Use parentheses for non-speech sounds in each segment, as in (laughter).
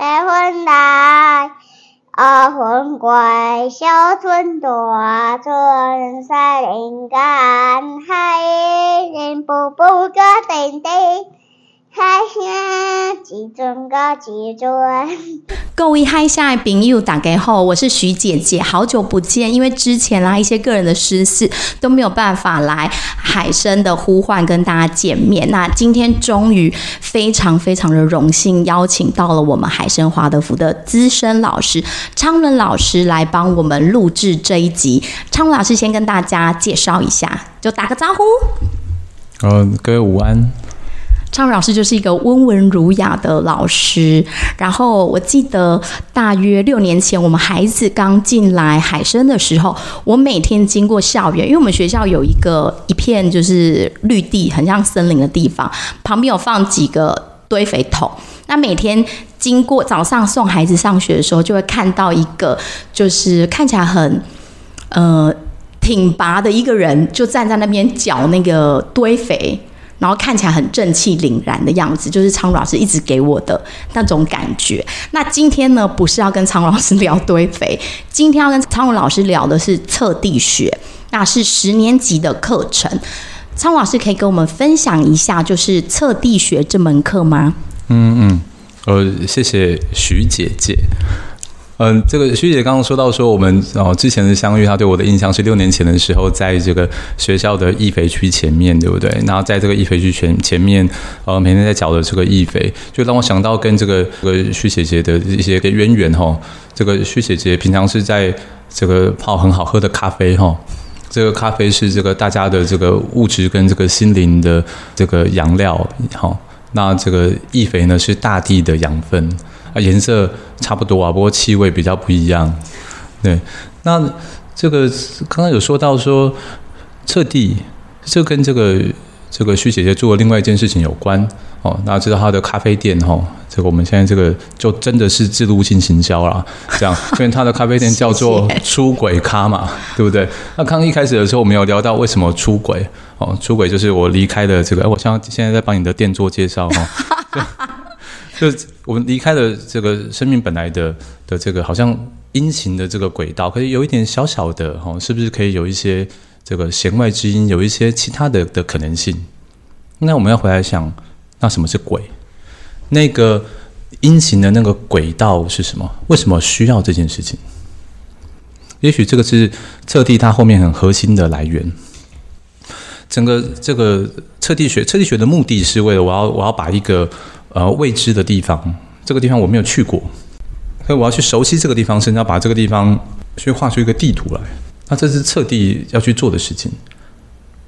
白云来，二分归，小村大村山林间，海人步步个叮叮。嗨呀，几尊个几尊。各位嗨下的朋友，大家好，我是徐姐姐，好久不见。因为之前啦一些个人的私事都没有办法来海生的呼唤跟大家见面。那今天终于非常非常的荣幸，邀请到了我们海生华德福的资深老师昌伦老师来帮我们录制这一集。昌伦老师先跟大家介绍一下，就打个招呼。嗯，各位午安。昌伦老师就是一个温文儒雅的老师，然后我记得大约六年前我们孩子刚进来海声的时候，我每天经过校园，因为我们学校有一个一片就是绿地，很像森林的地方，旁边有放几个堆肥桶。那每天经过早上送孩子上学的时候，就会看到一个就是看起来很呃挺拔的一个人，就站在那边搅那个堆肥。然后看起来很正气凛然的样子，就是昌伦老师一直给我的那种感觉。那今天呢，不是要跟昌伦老师聊堆肥，今天要跟昌伦老师聊的是测地学，那是十年级的课程。昌伦老师可以跟我们分享一下，就是测地学这门课吗？嗯嗯，呃，谢谢徐姐姐。嗯，这个徐姐刚刚说到说我们哦之前的相遇，她对我的印象是六年前的时候，在这个学校的易肥区前面，对不对？然后在这个易肥区前前面，呃，每天在搅的这个易肥，就让我想到跟这个这个徐姐姐的一些个渊源哈、哦。这个徐姐姐平常是在这个泡很好喝的咖啡哈、哦，这个咖啡是这个大家的这个物质跟这个心灵的这个养料哈、那这个易肥呢是大地的养分。啊，颜色差不多啊，不过气味比较不一样。对，那这个刚刚有说到说彻底，这跟这个这个徐姐姐做的另外一件事情有关哦。那知道她的咖啡店哦，这个我们现在这个就真的是制度性行销啦，这样，(laughs) 因为她的咖啡店叫做出轨咖嘛，对不对？那刚一开始的时候，我们有聊到为什么出轨哦，出轨就是我离开了这个，我像现在在帮你的店做介绍哈。(laughs) 就我们离开了这个生命本来的的这个好像阴晴的这个轨道，可以有一点小小的哈，是不是可以有一些这个弦外之音，有一些其他的的可能性？那我们要回来想，那什么是轨？那个阴晴的那个轨道是什么？为什么需要这件事情？也许这个是测地它后面很核心的来源。整个这个测地学，测地学的目的是为了我要我要把一个。呃，未知的地方，这个地方我没有去过，所以我要去熟悉这个地方，甚至要把这个地方去画出一个地图来。那这是测地要去做的事情。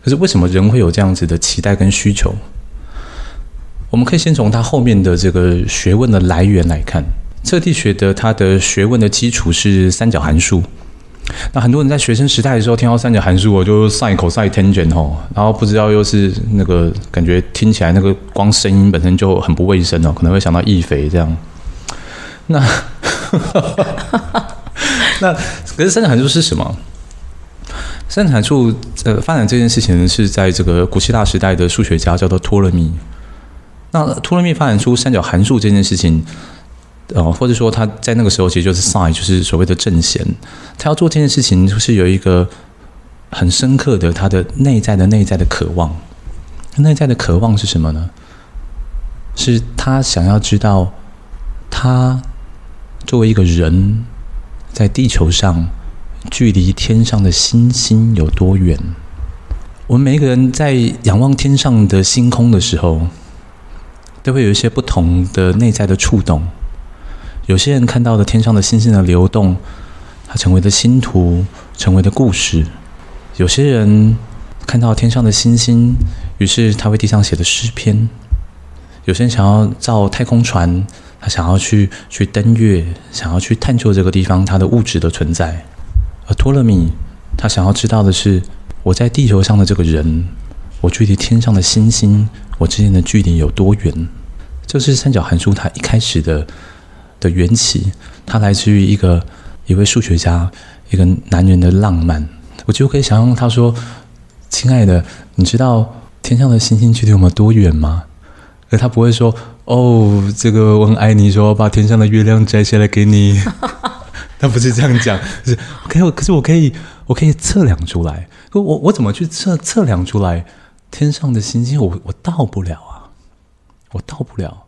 可是为什么人会有这样子的期待跟需求？我们可以先从他后面的这个学问的来源来看。测地学的它的学问的基础是三角函数。那很多人在学生时代的时候听到三角函数，我就 sin、cos、tangent 哦，然后不知道又是那个感觉听起来那个光声音本身就很不卫生哦，可能会想到易肥这样。那 (laughs) 那可是三角函数是什么？三角函数呃发展这件事情是在这个古希腊时代的数学家叫做托勒密。那托勒密发展出三角函数这件事情。哦，或者说他在那个时候其实就是 sign，就是所谓的正弦。他要做这件事情，就是有一个很深刻的他的内在的内在的渴望。内在的渴望是什么呢？是他想要知道，他作为一个人，在地球上距离天上的星星有多远？我们每一个人在仰望天上的星空的时候，都会有一些不同的内在的触动。有些人看到了天上的星星的流动，它成为了星图，成为了故事。有些人看到天上的星星，于是他为地上写的诗篇。有些人想要造太空船，他想要去去登月，想要去探究这个地方它的物质的存在。而托勒密，他想要知道的是，我在地球上的这个人，我距离天上的星星，我之间的距离有多远？这是三角函数它一开始的。的缘起，它来自于一个一位数学家，一个男人的浪漫。我就可以想象他说：“亲爱的，你知道天上的星星距离我们多远吗？”可他不会说：“哦，这个我很爱你，说把天上的月亮摘下来给你。(laughs) 他不是这样讲，是 OK，可是我可以，我可以测量出来。我我怎么去测测量出来天上的星星？我我到不了啊，我到不了。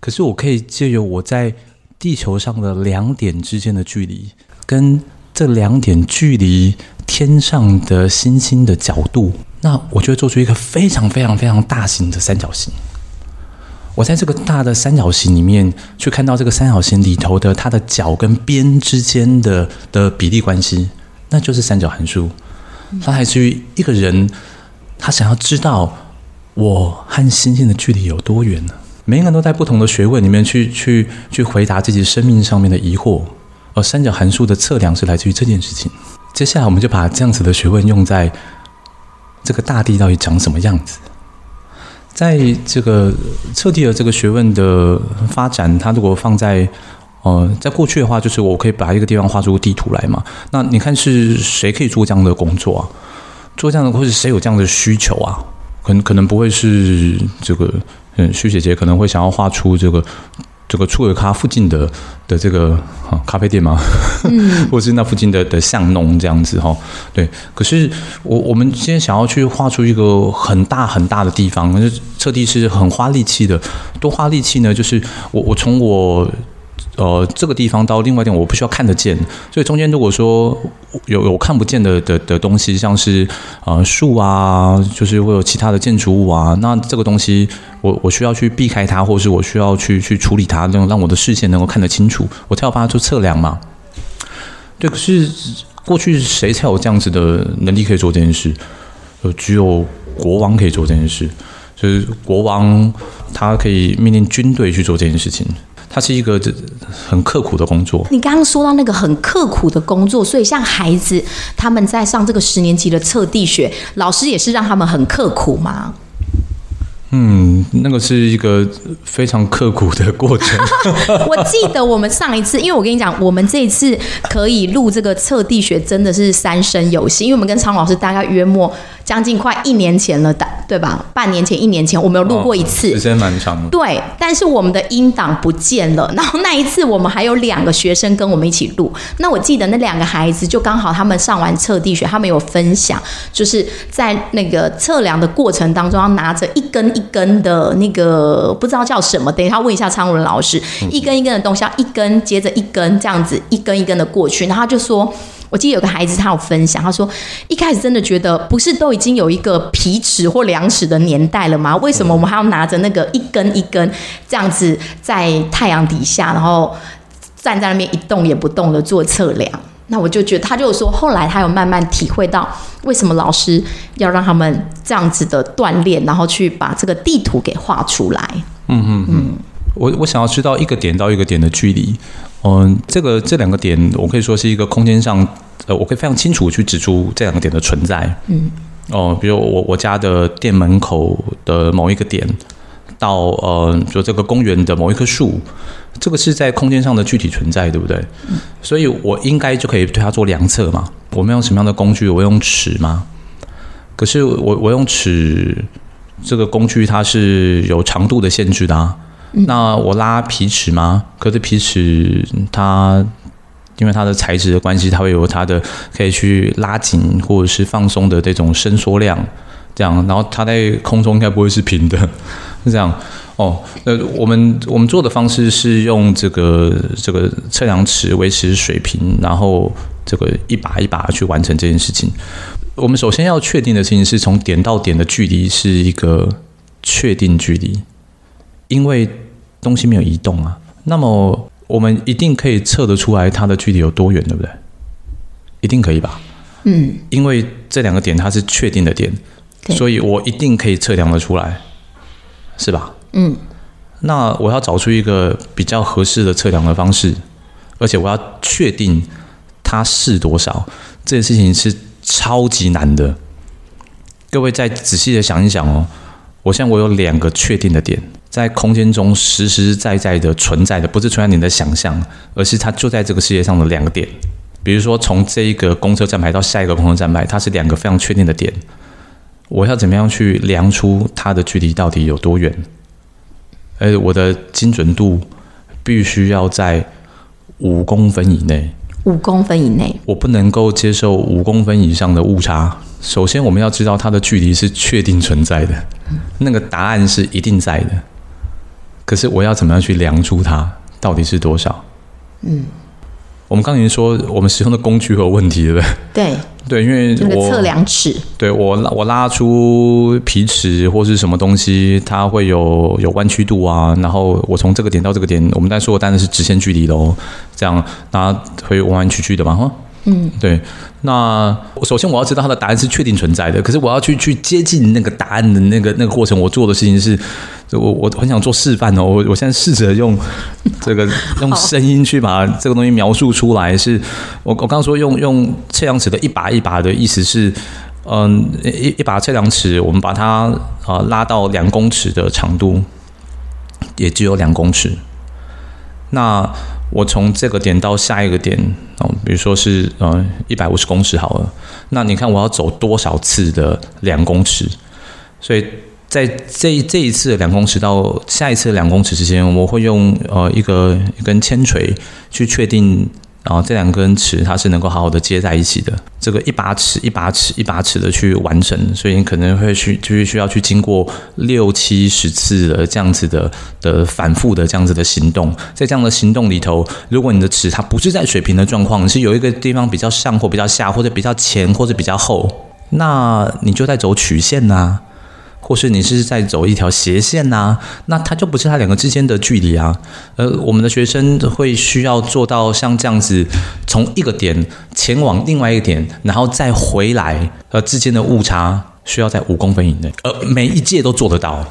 可是我可以借由我在地球上的两点之间的距离，跟这两点距离天上的星星的角度，那我就会做出一个非常非常非常大型的三角形。我在这个大的三角形里面去看到这个三角形里头的它的角跟边之间的的比例关系，那就是三角函数。它来自于一个人，他想要知道我和星星的距离有多远呢？每个人都在不同的学问里面去去去回答自己生命上面的疑惑，而三角函数的测量是来自于这件事情。接下来，我们就把这样子的学问用在这个大地到底长什么样子。在这个测地的这个学问的发展，它如果放在呃，在过去的话，就是我可以把一个地方画出地图来嘛。那你看是谁可以做这样的工作啊？做这样的，或是谁有这样的需求啊？可能可能不会是这个。嗯，徐姐姐可能会想要画出这个这个初尔咖附近的的这个啊咖啡店吗？(laughs) 嗯，或是那附近的的巷弄这样子哈。对，可是我我们今天想要去画出一个很大很大的地方，那测地是很花力气的。多花力气呢，就是我我从我。呃，这个地方到另外一点，我不需要看得见，所以中间如果说有有看不见的的的东西，像是呃树啊，就是会有其他的建筑物啊，那这个东西我我需要去避开它，或是我需要去去处理它，让让我的视线能够看得清楚，我才有办法做测量嘛。对，可是过去谁才有这样子的能力可以做这件事？呃，只有国王可以做这件事，就是国王他可以命令军队去做这件事情。它是一个很刻苦的工作。你刚刚说到那个很刻苦的工作，所以像孩子他们在上这个十年级的测地学，老师也是让他们很刻苦吗？嗯，那个是一个非常刻苦的过程。(laughs) 我记得我们上一次，因为我跟你讲，我们这一次可以录这个测地学，真的是三生有幸，因为我们跟常老师大概约莫。将近快一年前了的，对吧？半年前、一年前，我们有录过一次，时间蛮长的。对，但是我们的音档不见了。然后那一次，我们还有两个学生跟我们一起录。那我记得那两个孩子，就刚好他们上完测地学，他们有分享，就是在那个测量的过程当中，要拿着一根一根的那个不知道叫什么，等一下问一下昌文老师，一根一根的东西，要一根接着一根这样子，一根一根的过去。然后他就说。我记得有个孩子，他有分享，他说一开始真的觉得不是都已经有一个皮尺或量尺的年代了吗？为什么我们还要拿着那个一根一根这样子在太阳底下，然后站在那边一动也不动的做测量？那我就觉得，他就说后来他有慢慢体会到为什么老师要让他们这样子的锻炼，然后去把这个地图给画出来。嗯嗯嗯，我我想要知道一个点到一个点的距离。嗯，这个这两个点，我可以说是一个空间上，呃，我可以非常清楚去指出这两个点的存在。嗯，哦，比如我我家的店门口的某一个点，到呃，就这个公园的某一棵树，这个是在空间上的具体存在，对不对？嗯，所以我应该就可以对它做量测嘛。我们用什么样的工具？我用尺吗？可是我我用尺这个工具，它是有长度的限制的啊。那我拉皮尺吗？可是皮尺它因为它的材质的关系，它会有它的可以去拉紧或者是放松的这种伸缩量，这样，然后它在空中应该不会是平的，是这样哦。那我们我们做的方式是用这个这个测量尺维持水平，然后这个一把一把去完成这件事情。我们首先要确定的事情是从点到点的距离是一个确定距离。因为东西没有移动啊，那么我们一定可以测得出来它的距离有多远，对不对？一定可以吧？嗯，因为这两个点它是确定的点，所以我一定可以测量得出来，是吧？嗯，那我要找出一个比较合适的测量的方式，而且我要确定它是多少，这件事情是超级难的。各位再仔细的想一想哦，我现在我有两个确定的点。在空间中实实在在的存在的，不是存在你的想象，而是它就在这个世界上的两个点。比如说，从这一个公车站牌到下一个公车站牌，它是两个非常确定的点。我要怎么样去量出它的距离到底有多远？而我的精准度必须要在五公分以内。五公分以内，我不能够接受五公分以上的误差。首先，我们要知道它的距离是确定存在的，那个答案是一定在的。可是，我要怎么样去量出它到底是多少？嗯。我们刚才说，我们使用的工具有问题，对不对？对对，因为我测量尺，对我拉我拉出皮尺或是什么东西，它会有有弯曲度啊。然后我从这个点到这个点，我们在说的当然是直线距离喽。这样那会弯弯曲曲的嘛？哈，嗯，对。那首先我要知道它的答案是确定存在的，可是我要去去接近那个答案的那个那个过程，我做的事情是，我我很想做示范哦。我我现在试着用 (laughs) 这个用声音去把这个东西描述出来。是我我刚刚说用用测量尺的一把一把的意思是，嗯，一一把测量尺，我们把它啊、呃、拉到两公尺的长度，也只有两公尺。那我从这个点到下一个点，哦，比如说是呃一百五十公尺好了，那你看我要走多少次的两公尺？所以在这这一次的两公尺到下一次两公尺之间，我会用呃一个一根铅锤去确定。然后这两根尺它是能够好好的接在一起的，这个一把尺一把尺一把尺的去完成，所以你可能会去就是需要去经过六七十次的这样子的的反复的这样子的行动，在这样的行动里头，如果你的尺它不是在水平的状况，是有一个地方比较上或比较下，或者比较前或者比较后，那你就在走曲线呐、或是你是在走一条斜线呐、啊，那它就不是它两个之间的距离啊。呃我们的学生会需要做到像这样子，从一个点前往另外一个点，然后再回来，呃，之间的误差需要在五公分以内。呃，每一届都做得到。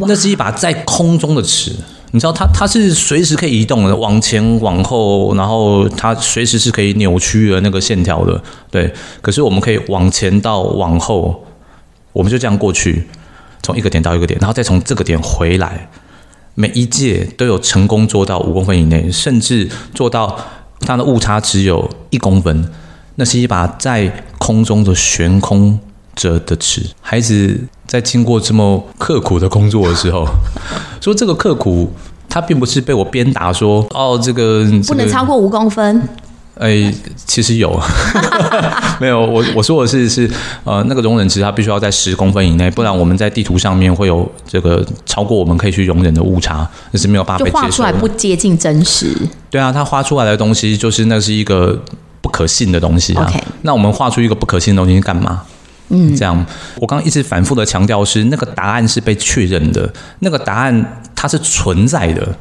那是一把在空中的尺，你知道它它是随时可以移动的，往前往后，然后它随时是可以扭曲的那个线条的。对，可是我们可以往前到往后，我们就这样过去。从一个点到一个点，然后再从这个点回来，每一届都有成功做到五公分以内，甚至做到它的误差只有一公分。那是一把在空中的悬空着的尺。孩子在经过这么刻苦的工作的时候，(laughs) 说这个刻苦，他并不是被我鞭打说哦，这个、这个、不能超过五公分。哎，其实有，(laughs) 没有我我说的是是呃那个容忍值它必须要在十公分以内，不然我们在地图上面会有这个超过我们可以去容忍的误差，那是没有办法被接受的。就画出来不接近真实。对啊，他画出来的东西就是那是一个不可信的东西啊。Okay. 那我们画出一个不可信的东西干嘛？嗯，这样我刚刚一直反复的强调是那个答案是被确认的，那个答案它是存在的。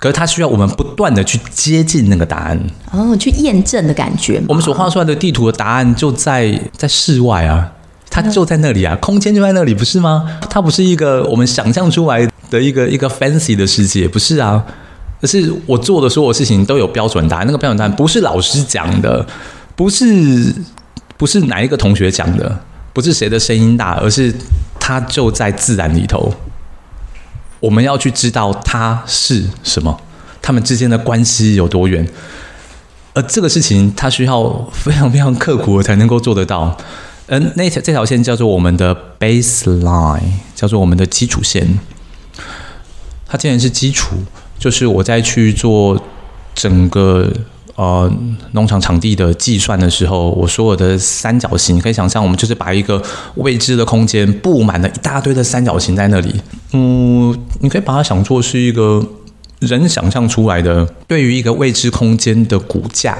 可是它需要我们不断的去接近那个答案，哦，去验证的感觉。我们所画出来的地图的答案就在在室外啊，它就在那里啊，空间就在那里，不是吗？它不是一个我们想象出来的一个一个 fancy 的世界，不是啊。可是我做的所有事情都有标准答案，那个标准答案不是老师讲的，不是不是哪一个同学讲的，不是谁的声音大，而是它就在自然里头。我们要去知道它是什么，他们之间的关系有多远，而这个事情它需要非常非常刻苦才能够做得到。嗯，那条这条线叫做我们的 baseline，叫做我们的基础线。它既然是基础，就是我在去做整个。呃，农场场地的计算的时候，我所有的三角形，可以想象，我们就是把一个未知的空间布满了一大堆的三角形在那里。嗯，你可以把它想作是一个人想象出来的对于一个未知空间的骨架。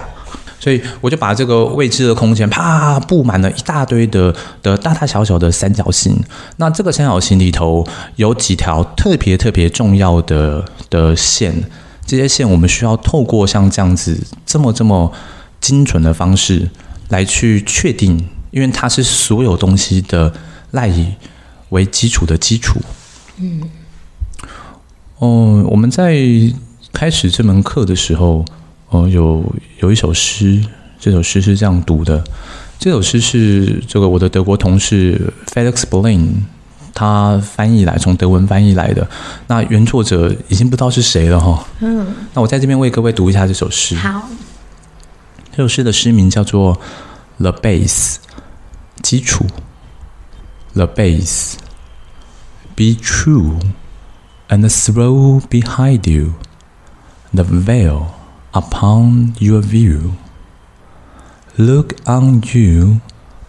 所以我就把这个未知的空间啪布满了一大堆的的大大小小的三角形。那这个三角形里头有几条特别特别重要的的线。这些线我们需要透过像这样子这么这么精准的方式来去确定，因为它是所有东西的赖以为基础的基础。嗯，哦，我们在开始这门课的时候，哦，有有一首诗，这首诗是这样读的，这首诗是这个我的德国同事 Felix Blaine。他翻译来，从德文翻译来的。那原作者已经不知道是谁了哈。嗯。那我在这边为各位读一下这首诗。好。这首诗的诗名叫做《The Base》，基础。The base. Be true and throw behind you the veil upon your view. Look on you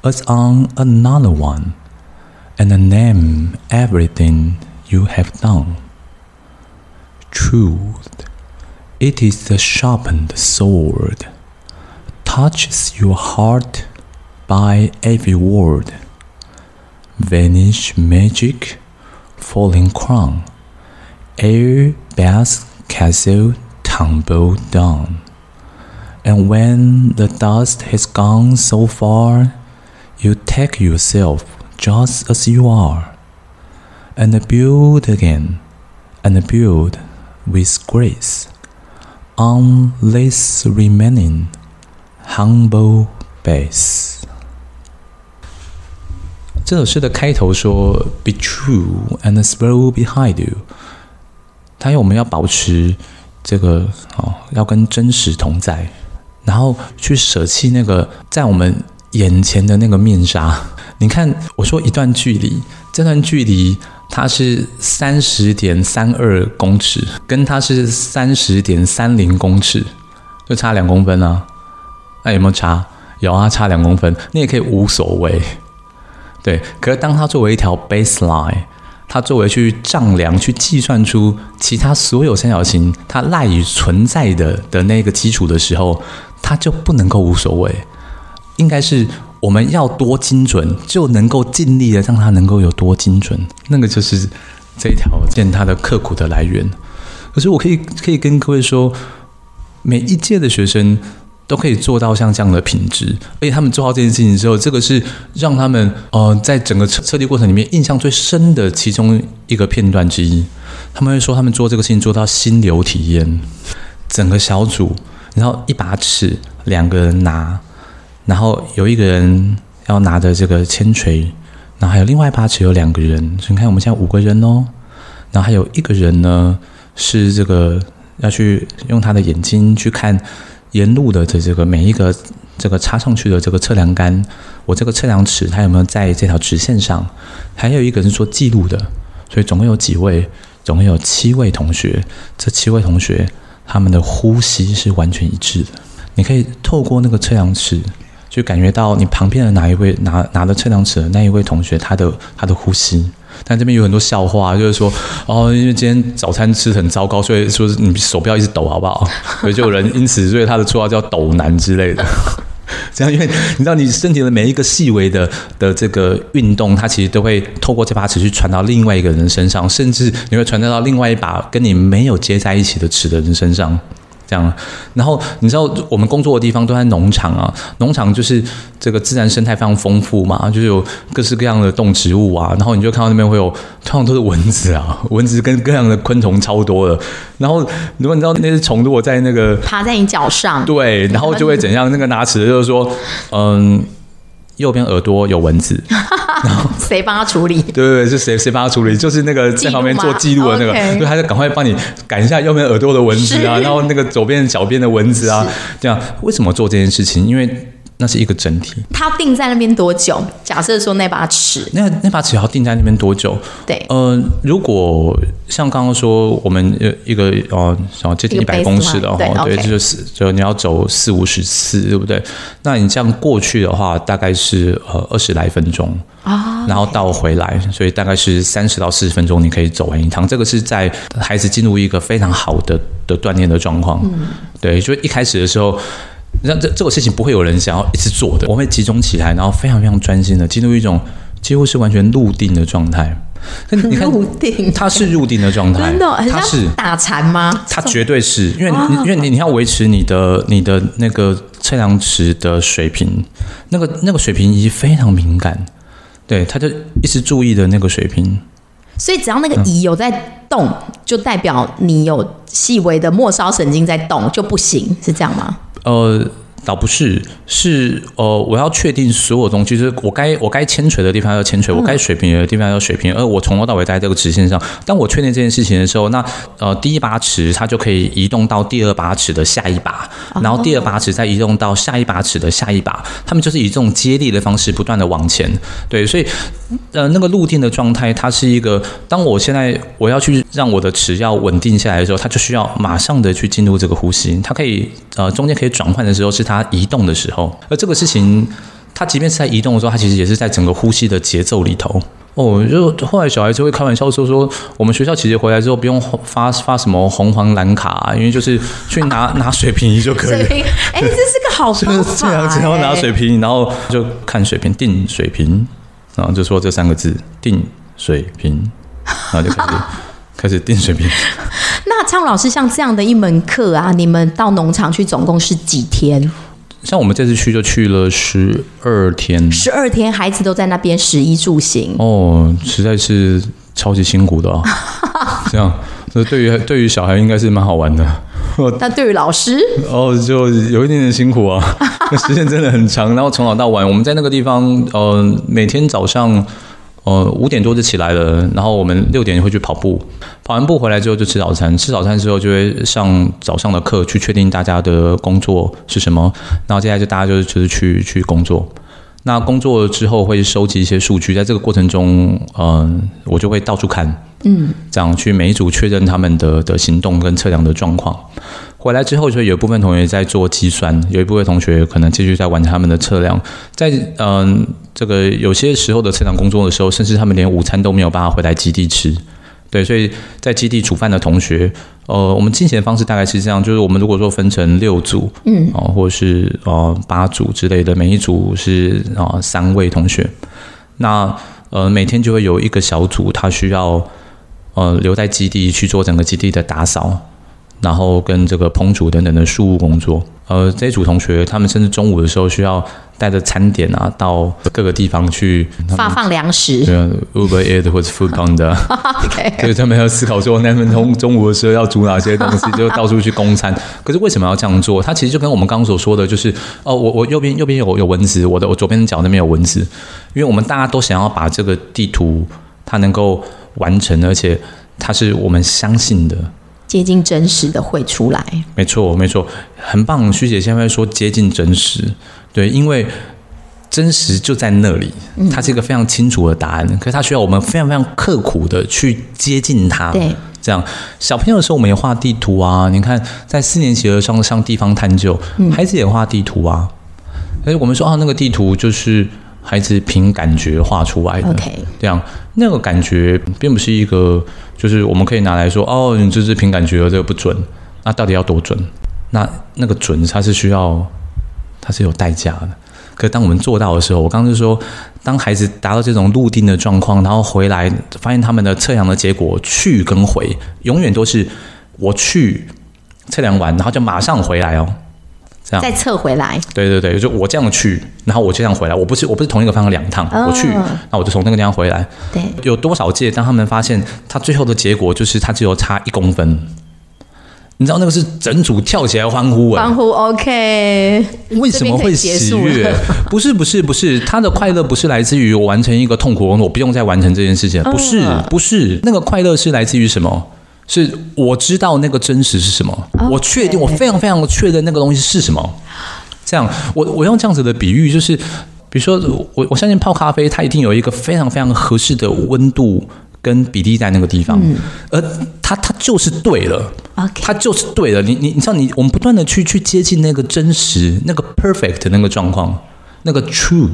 as on another one, and name everything you have done. Truth, it is the sharpened sword, touches your heart by every word. Vanish magic, falling crown, air bath castle tumble down. And when the dust has gone so far, you take yourself just as you are, and build again, and build with grace on this remaining humble base. 这首诗的开头说：“Be true and throw behind you。”他要我们要保持这个哦，要跟真实同在，然后去舍弃那个在我们眼前的那个面纱。你看，我说一段距离，这段距离它是三十点三二公尺，跟它是三十点三零公尺，就差两公分啊。那有没有差？有啊，差两公分。你也可以无所谓。对，可是当它作为一条 baseline，它作为去丈量、去计算出其他所有三角形它赖以存在的的那个基础的时候，它就不能够无所谓。应该是我们要多精准，就能够尽力的让它能够有多精准。那个就是这一条线它的刻苦的来源。可是我可以可以跟各位说，每一届的学生。都可以做到像这样的品质，而且他们做到这件事情之后，这个是让他们呃在整个测测地过程里面印象最深的其中一个片段之一。他们会说他们做这个事情做到心流体验，整个小组，然后一把尺两个人拿，然后有一个人要拿着这个铅锤，然后还有另外一把尺有两个人，所以你看我们现在五个人哦，然后还有一个人呢是这个要去用他的眼睛去看。沿路的这这个每一个这个插上去的这个测量杆，我这个测量尺它有没有在这条直线上？还有一个是做记录的，所以总共有几位？总共有七位同学。这七位同学他们的呼吸是完全一致的。你可以透过那个测量尺，就感觉到你旁边的哪一位拿拿着测量尺的那一位同学他的他的呼吸。但这边有很多笑话，就是说，哦，因为今天早餐吃很糟糕，所以说你手不要一直抖，好不好？(laughs) 所以就有人因此，所以他的绰号叫“抖男”之类的。(laughs) 这样，因为你知道，你身体的每一个细微的的这个运动，它其实都会透过这把尺去传到另外一个人身上，甚至你会传到到另外一把跟你没有接在一起的尺的人身上。这样，然后你知道我们工作的地方都在农场啊，农场就是这个自然生态非常丰富嘛，就是有各式各样的动植物啊，然后你就看到那边会有，通常都是蚊子啊，(laughs) 蚊子跟各样的昆虫超多的，然后如果你知道那些虫如果在那个爬在你脚上，对，然后就会怎样？那个拿尺的就是说，嗯。右边耳朵有蚊子，(laughs) 然后谁帮他处理？对对对，是谁谁帮他处理？就是那个在旁边做记录的那个，就他就赶快帮你赶一下右边耳朵的蚊子啊，然后那个左边脚边的蚊子啊，这样为什么做这件事情？因为。那是一个整体。它定在那边多久？假设说那把尺，那那把尺要定在那边多久？对，呃，如果像刚刚说，我们呃一个哦，然后接近一百公尺的哦，对，对，就是就你要走四五十次，对不对？那你这样过去的话，大概是呃二十来分钟啊，然后到回来，所以大概是三十到四十分钟，你可以走完一趟。这个是在孩子进入一个非常好的的锻炼的状况。嗯，对，就一开始的时候。那这这个事情不会有人想要一直做的，我会集中起来，然后非常非常专心的进入一种几乎是完全入定的状态。你看，入定，它是入定的状态，真的，它是打禅吗？它绝对是因为你，因为你你要维持你的你的那个测量池的水平，那个那个水平仪非常敏感，对，他就一直注意的那个水平。所以只要那个仪有在动，嗯，就代表你有细微的末梢神经在动就不行，是这样吗？呃，倒不是，是呃，我要确定所有东西，就是我该我该铅锤的地方要铅锤，我该水平的地方要水平，而我从头到尾在这个直线上。当我确定这件事情的时候，那呃，第一把尺它就可以移动到第二把尺的下一把，然后第二把尺再移动到下一把尺的下一把，他们就是以这种接力的方式不断的往前。对，所以呃，那个入定的状态，它是一个，当我现在我要去让我的尺要稳定下来的时候，它就需要马上的去进入这个呼吸。它可以呃中间可以转换的时候，是它移动的时候。而这个事情，它即便是在移动的时候，它其实也是在整个呼吸的节奏里头。哦，就后来小孩就会开玩笑说说，我们学校其实回来之后不用发发什么红黄蓝卡啊，因为就是去拿拿水瓶仪就可以。哎，这是个好方法。(laughs) 这样，只要拿水瓶，然后就看水平，定水平，然后就说这三个字，定水平，然后就开始 (laughs) 开始定水瓶。那昌老师像这样的一门课啊，你们到农场去总共是几天？像我们这次去就去了十二天，十二天，孩子都在那边食衣住行哦，实在是超级辛苦的啊。(laughs) 这样，那对于对于小孩应该是蛮好玩的，(laughs) 但对于老师哦，就有一点点辛苦啊，(laughs) 时间真的很长。然后从早到晚，我们在那个地方，呃，每天早上。呃，五点多就起来了，然后我们六点会去跑步，跑完步回来之后就吃早餐，吃早餐之后就会上早上的课，去确定大家的工作是什么，然后接下来就大家就是就是去去工作。那工作之后会收集一些数据，在这个过程中，嗯、我就会到处看，嗯，这样去每一组确认他们的的行动跟测量的状况。回来之后，就有一部分同学在做计算，有一部分同学可能继续在完成他们的测量。在嗯、这个有些时候的测量工作的时候，甚至他们连午餐都没有办法回来基地吃。对，所以在基地煮饭的同学，呃，我们进行的方式大概是这样：就是我们如果说分成六组，嗯，哦、呃，或者是呃八组之类的，每一组是啊、呃、三位同学。那呃，每天就会有一个小组，他需要呃留在基地去做整个基地的打扫。然后跟这个烹煮等等的事务工作，呃，这一组同学他们甚至中午的时候需要带着餐点啊到各个地方去发放粮食，对啊，Uber Eats 或者 Foodpanda，(laughs) 所以 (laughs) 他们要思考说，那他们中中午的时候要煮哪些东西，(laughs) 就到处去供餐。可是为什么要这样做？它其实就跟我们刚刚所说的，就是哦，我我右边右边有有蚊子，我的我左边脚那边有蚊子，因为我们大家都想要把这个地图它能够完成，而且它是我们相信的。接近真实的会出来，没错，没错，很棒。徐姐现在说接近真实，对，因为真实就在那里，它是一个非常清楚的答案。嗯、可是它需要我们非常非常刻苦的去接近它。对，这样小朋友的时候我们也画地图啊。你看，在四年级的上上地方探究，孩子也画地图啊。所以我们说啊，那个地图就是孩子凭感觉画出来的。OK，这样那个感觉并不是一个。就是我们可以拿来说，哦，你这是凭感觉，这个不准。那到底要多准？那那个准，它是需要，它是有代价的。可当我们做到的时候，我刚刚就说，当孩子达到这种入定的状况，然后回来发现他们的测量的结果去跟回，永远都是我去测量完，然后就马上回来哦。这样再撤回来，对对对，就我这样去，然后我这样回来，我不是我不是同一个方向两趟，哦、我去，那我就从那个地方回来。对，有多少届？当他们发现他最后的结果就是他只有差一公分，你知道那个是整组跳起来欢呼，欢呼 OK？为什么会喜悦？(laughs) 不是不是不是，他的快乐不是来自于我完成一个痛苦工作，我不用再完成这件事情，不是不是，那个快乐是来自于什么？是我知道那个真实是什么，Okay. 我确定，我非常非常的确认那个东西是什么。这样，我我用这样子的比喻，就是比如说，我我相信泡咖啡，它一定有一个非常非常合适的温度跟比例在那个地方，嗯、而它它就是对了，Okay. 它就是对了。你你你像，你我们不断的去去接近那个真实、那个 perfect 那个状况，那个 true。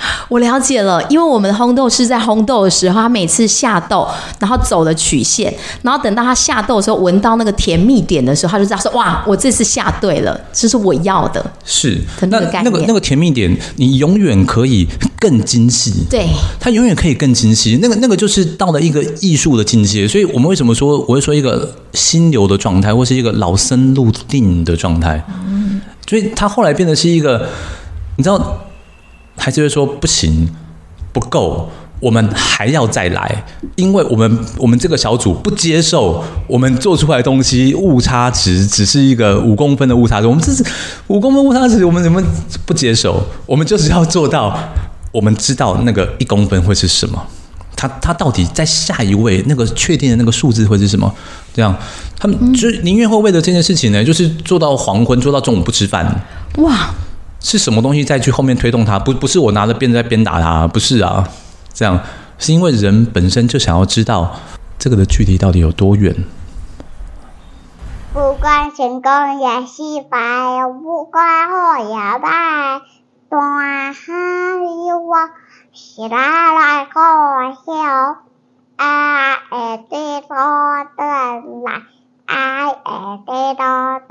(laughs) 我了解了，因为我们烘豆是在烘豆的时候，他每次下豆，然后走了曲线，然后等到他下豆的时候，闻到那个甜蜜点的时候，他就知道说：“哇，我这次下对了，这是我要的。”是，那那个那个甜蜜点，你永远可以更精细。对，它永远可以更精细。那个那个就是到了一个艺术的境界。所以我们为什么说我会说一个心流的状态，或是一个老僧入定的状态？嗯，所以他后来变得是一个，你知道。孩子会说不行，不够，我们还要再来，因为我们我们这个小组不接受我们做出来的东西误差值只是一个五公分的误差值，我们这是五公分误差值，我们怎么不接受？我们就是要做到，我们知道那个一公分会是什么，他他到底在下一位那个确定的那个数字会是什么？这样他们就宁愿会为了这件事情呢，就是做到黄昏，做到中午不吃饭，哇。是什么东西再去后面推动它？不，不是我拿着鞭子在鞭打它，不是啊。这样是因为人本身就想要知道这个的距离到底有多远？不管成功也失败，不管好也坏，大海里我是来来可笑，爱会得到的来，爱爱得到的